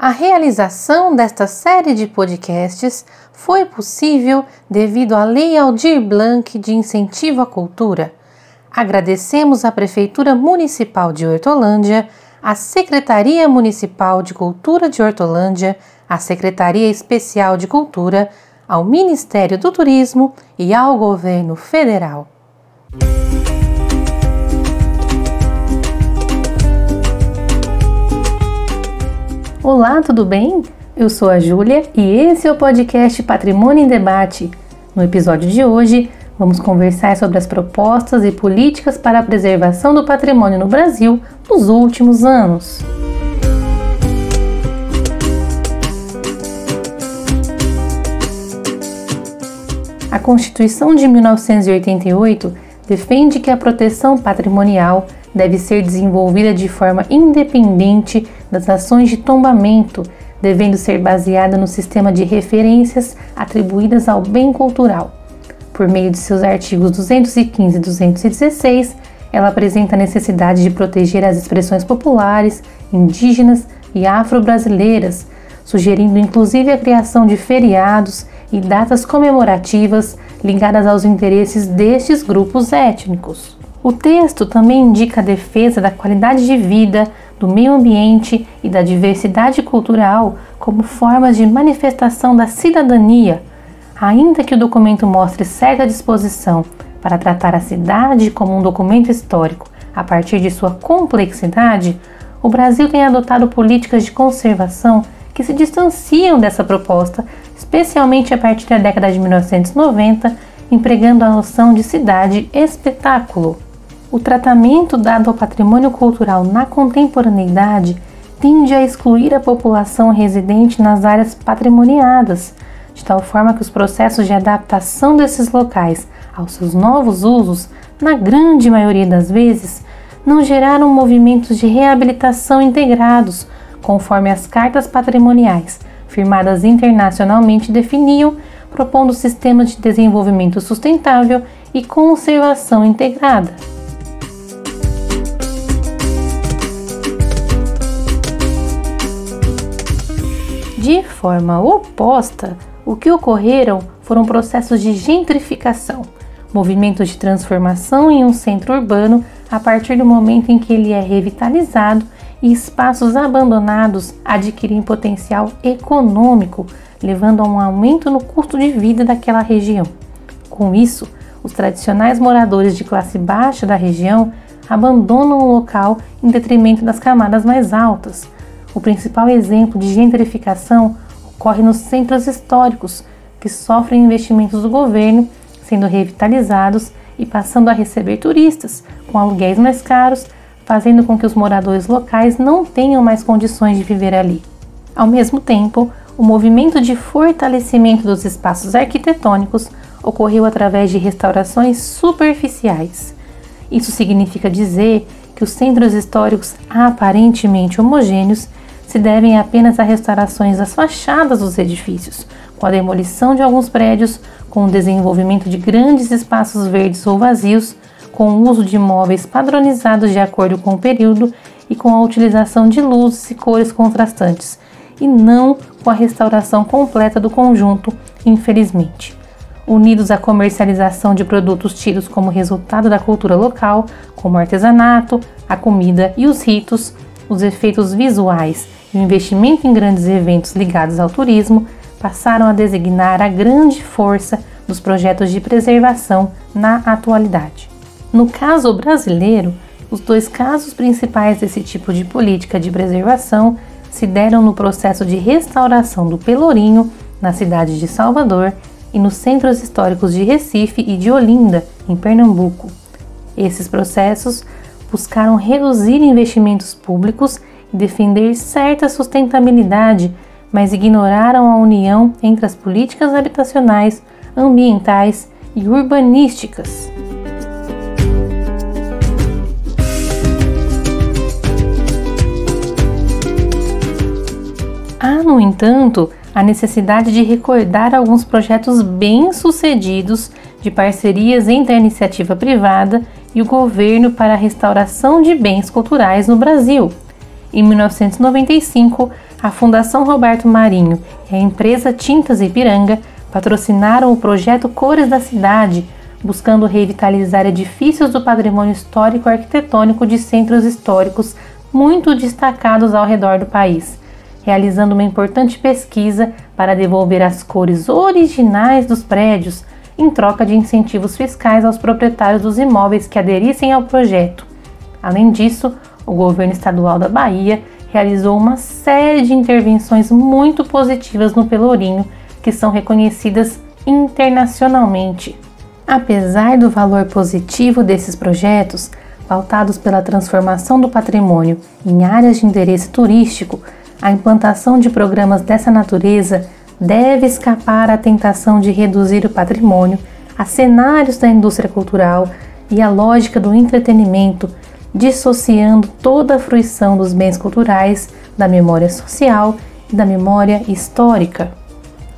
A realização desta série de podcasts foi possível devido à Lei Aldir Blanc de Incentivo à Cultura. Agradecemos à Prefeitura Municipal de Hortolândia, à Secretaria Municipal de Cultura de Hortolândia, à Secretaria Especial de Cultura, ao Ministério do Turismo e ao Governo Federal. Olá, tudo bem? Eu sou a Júlia e esse é o podcast Patrimônio em Debate. No episódio de hoje, vamos conversar sobre as propostas e políticas para a preservação do patrimônio no Brasil nos últimos anos. A Constituição de 1988 defende que a proteção patrimonial deve ser desenvolvida de forma independente das ações de tombamento, devendo ser baseada no sistema de referências atribuídas ao bem cultural. Por meio de seus artigos 215 e 216, ela apresenta a necessidade de proteger as expressões populares, indígenas e afro-brasileiras, sugerindo inclusive a criação de feriados e datas comemorativas ligadas aos interesses destes grupos étnicos. O texto também indica a defesa da qualidade de vida, do meio ambiente e da diversidade cultural como formas de manifestação da cidadania, ainda que o documento mostre certa disposição para tratar a cidade como um documento histórico a partir de sua complexidade, o Brasil tem adotado políticas de conservação que se distanciam dessa proposta especialmente a partir da década de 1990, empregando a noção de cidade espetáculo. O tratamento dado ao patrimônio cultural na contemporaneidade tende a excluir a população residente nas áreas patrimoniadas, de tal forma que os processos de adaptação desses locais aos seus novos usos, na grande maioria das vezes, não geraram movimentos de reabilitação integrados, conforme as cartas patrimoniais firmadas internacionalmente definiam, propondo sistemas de desenvolvimento sustentável e conservação integrada. De forma oposta, o que ocorreram foram processos de gentrificação, movimentos de transformação em um centro urbano a partir do momento em que ele é revitalizado e espaços abandonados adquirem potencial econômico, levando a um aumento no custo de vida daquela região. Com isso, os tradicionais moradores de classe baixa da região abandonam o local em detrimento das camadas mais altas. O principal exemplo de gentrificação ocorre nos centros históricos, que sofrem investimentos do governo, sendo revitalizados e passando a receber turistas, com aluguéis mais caros fazendo com que os moradores locais não tenham mais condições de viver ali. Ao mesmo tempo, o movimento de fortalecimento dos espaços arquitetônicos ocorreu através de restaurações superficiais. Isso significa dizer que os centros históricos aparentemente homogêneos se devem apenas a restaurações das fachadas dos edifícios, com a demolição de alguns prédios, com o desenvolvimento de grandes espaços verdes ou vazios, com o uso de móveis padronizados de acordo com o período e com a utilização de luzes e cores contrastantes, e não com a restauração completa do conjunto, infelizmente. Unidos à comercialização de produtos tidos como resultado da cultura local, como o artesanato, a comida e os ritos, os efeitos visuais e o investimento em grandes eventos ligados ao turismo passaram a designar a grande força dos projetos de preservação na atualidade. No caso brasileiro, os dois casos principais desse tipo de política de preservação se deram no processo de restauração do Pelourinho, na cidade de Salvador, e nos centros históricos de Recife e de Olinda, em Pernambuco. Esses processos buscaram reduzir investimentos públicos defender certa sustentabilidade, mas ignoraram a união entre as políticas habitacionais, ambientais e urbanísticas. Há, no entanto, a necessidade de recordar alguns projetos bem-sucedidos de parcerias entre a iniciativa privada e o governo para a restauração de bens culturais no Brasil. Em 1995, a Fundação Roberto Marinho e a empresa Tintas Ipiranga patrocinaram o projeto Cores da Cidade, buscando revitalizar edifícios do patrimônio histórico arquitetônico de centros históricos muito destacados ao redor do país, realizando uma importante pesquisa para devolver as cores originais dos prédios em troca de incentivos fiscais aos proprietários dos imóveis que aderissem ao projeto. Além disso, o governo estadual da Bahia realizou uma série de intervenções muito positivas no Pelourinho, que são reconhecidas internacionalmente. Apesar do valor positivo desses projetos, pautados pela transformação do patrimônio em áreas de interesse turístico, a implantação de programas dessa natureza deve escapar à tentação de reduzir o patrimônio a cenários da indústria cultural e à lógica do entretenimento, dissociando toda a fruição dos bens culturais da memória social e da memória histórica.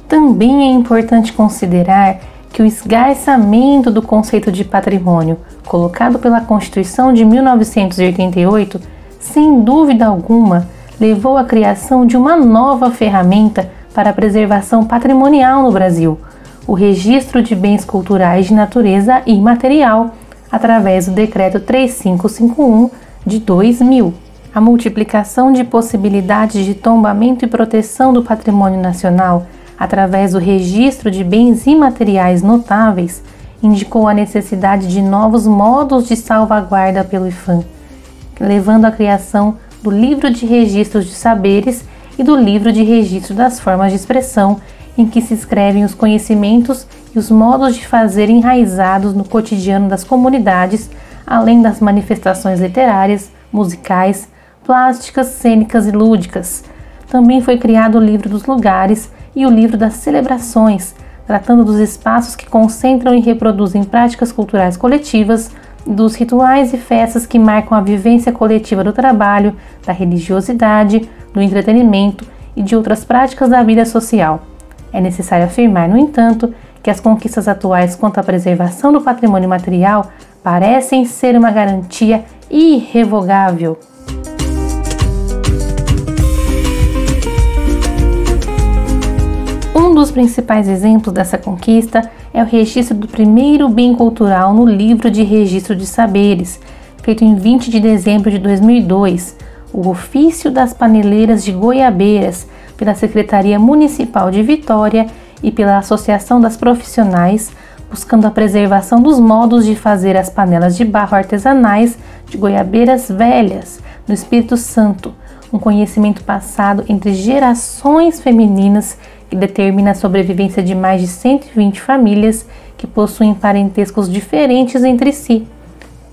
Também é importante considerar que o esgarçamento do conceito de patrimônio, colocado pela Constituição de 1988, sem dúvida alguma, levou à criação de uma nova ferramenta para a preservação patrimonial no Brasil, o Registro de Bens Culturais de Natureza Imaterial, através do Decreto 3551 de 2000. A multiplicação de possibilidades de tombamento e proteção do patrimônio nacional através do registro de bens imateriais notáveis indicou a necessidade de novos modos de salvaguarda pelo IFAM, levando à criação do Livro de Registros de Saberes e do Livro de Registro das Formas de Expressão, em que se escrevem os conhecimentos e os modos de fazer enraizados no cotidiano das comunidades, além das manifestações literárias, musicais, plásticas, cênicas e lúdicas. Também foi criado o Livro dos Lugares e o Livro das Celebrações, tratando dos espaços que concentram e reproduzem práticas culturais coletivas, dos rituais e festas que marcam a vivência coletiva do trabalho, da religiosidade, do entretenimento e de outras práticas da vida social. É necessário afirmar, no entanto, que as conquistas atuais quanto à preservação do patrimônio material parecem ser uma garantia irrevogável. Um dos principais exemplos dessa conquista é o registro do primeiro bem cultural no Livro de Registro de Saberes, feito em 20 de dezembro de 2002, o Ofício das Paneleiras de Goiabeiras, pela Secretaria Municipal de Vitória e pela Associação das Profissionais, buscando a preservação dos modos de fazer as panelas de barro artesanais de goiabeiras velhas, no Espírito Santo, um conhecimento passado entre gerações femininas que determina a sobrevivência de mais de 120 famílias que possuem parentescos diferentes entre si.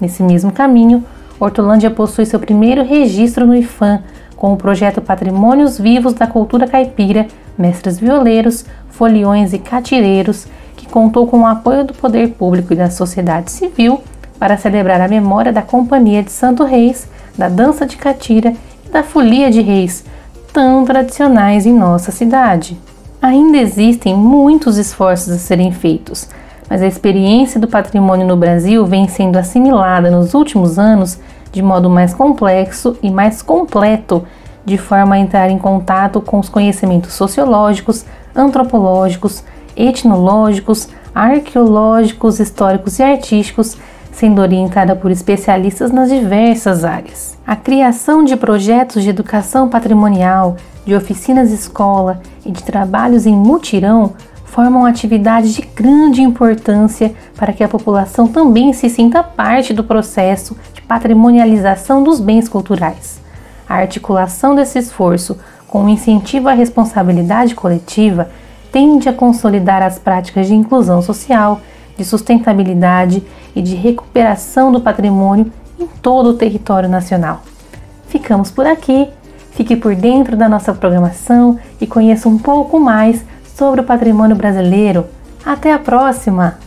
Nesse mesmo caminho, Hortolândia possui seu primeiro registro no IFAM, com o projeto Patrimônios Vivos da Cultura Caipira, Mestres Violeiros, Foliões e Catireiros, que contou com o apoio do poder público e da sociedade civil para celebrar a memória da Companhia de Santo Reis, da Dança de Catira e da Folia de Reis, tão tradicionais em nossa cidade. Ainda existem muitos esforços a serem feitos, mas a experiência do patrimônio no Brasil vem sendo assimilada nos últimos anos de modo mais complexo e mais completo, de forma a entrar em contato com os conhecimentos sociológicos, antropológicos, etnológicos, arqueológicos, históricos e artísticos, sendo orientada por especialistas nas diversas áreas. A criação de projetos de educação patrimonial de oficinas escola e de trabalhos em mutirão formam atividades de grande importância para que a população também se sinta parte do processo de patrimonialização dos bens culturais. A articulação desse esforço com o incentivo à responsabilidade coletiva tende a consolidar as práticas de inclusão social, de sustentabilidade e de recuperação do patrimônio em todo o território nacional. Ficamos por aqui Fique por dentro da nossa programação e conheça um pouco mais sobre o patrimônio brasileiro. Até a próxima!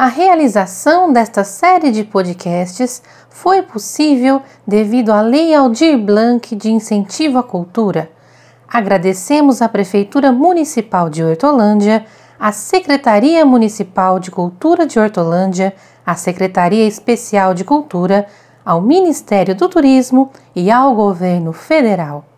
A realização desta série de podcasts foi possível devido à Lei Aldir Blanc de Incentivo à Cultura. Agradecemos à Prefeitura Municipal de Hortolândia, à Secretaria Municipal de Cultura de Hortolândia, à Secretaria Especial de Cultura, ao Ministério do Turismo e ao Governo Federal.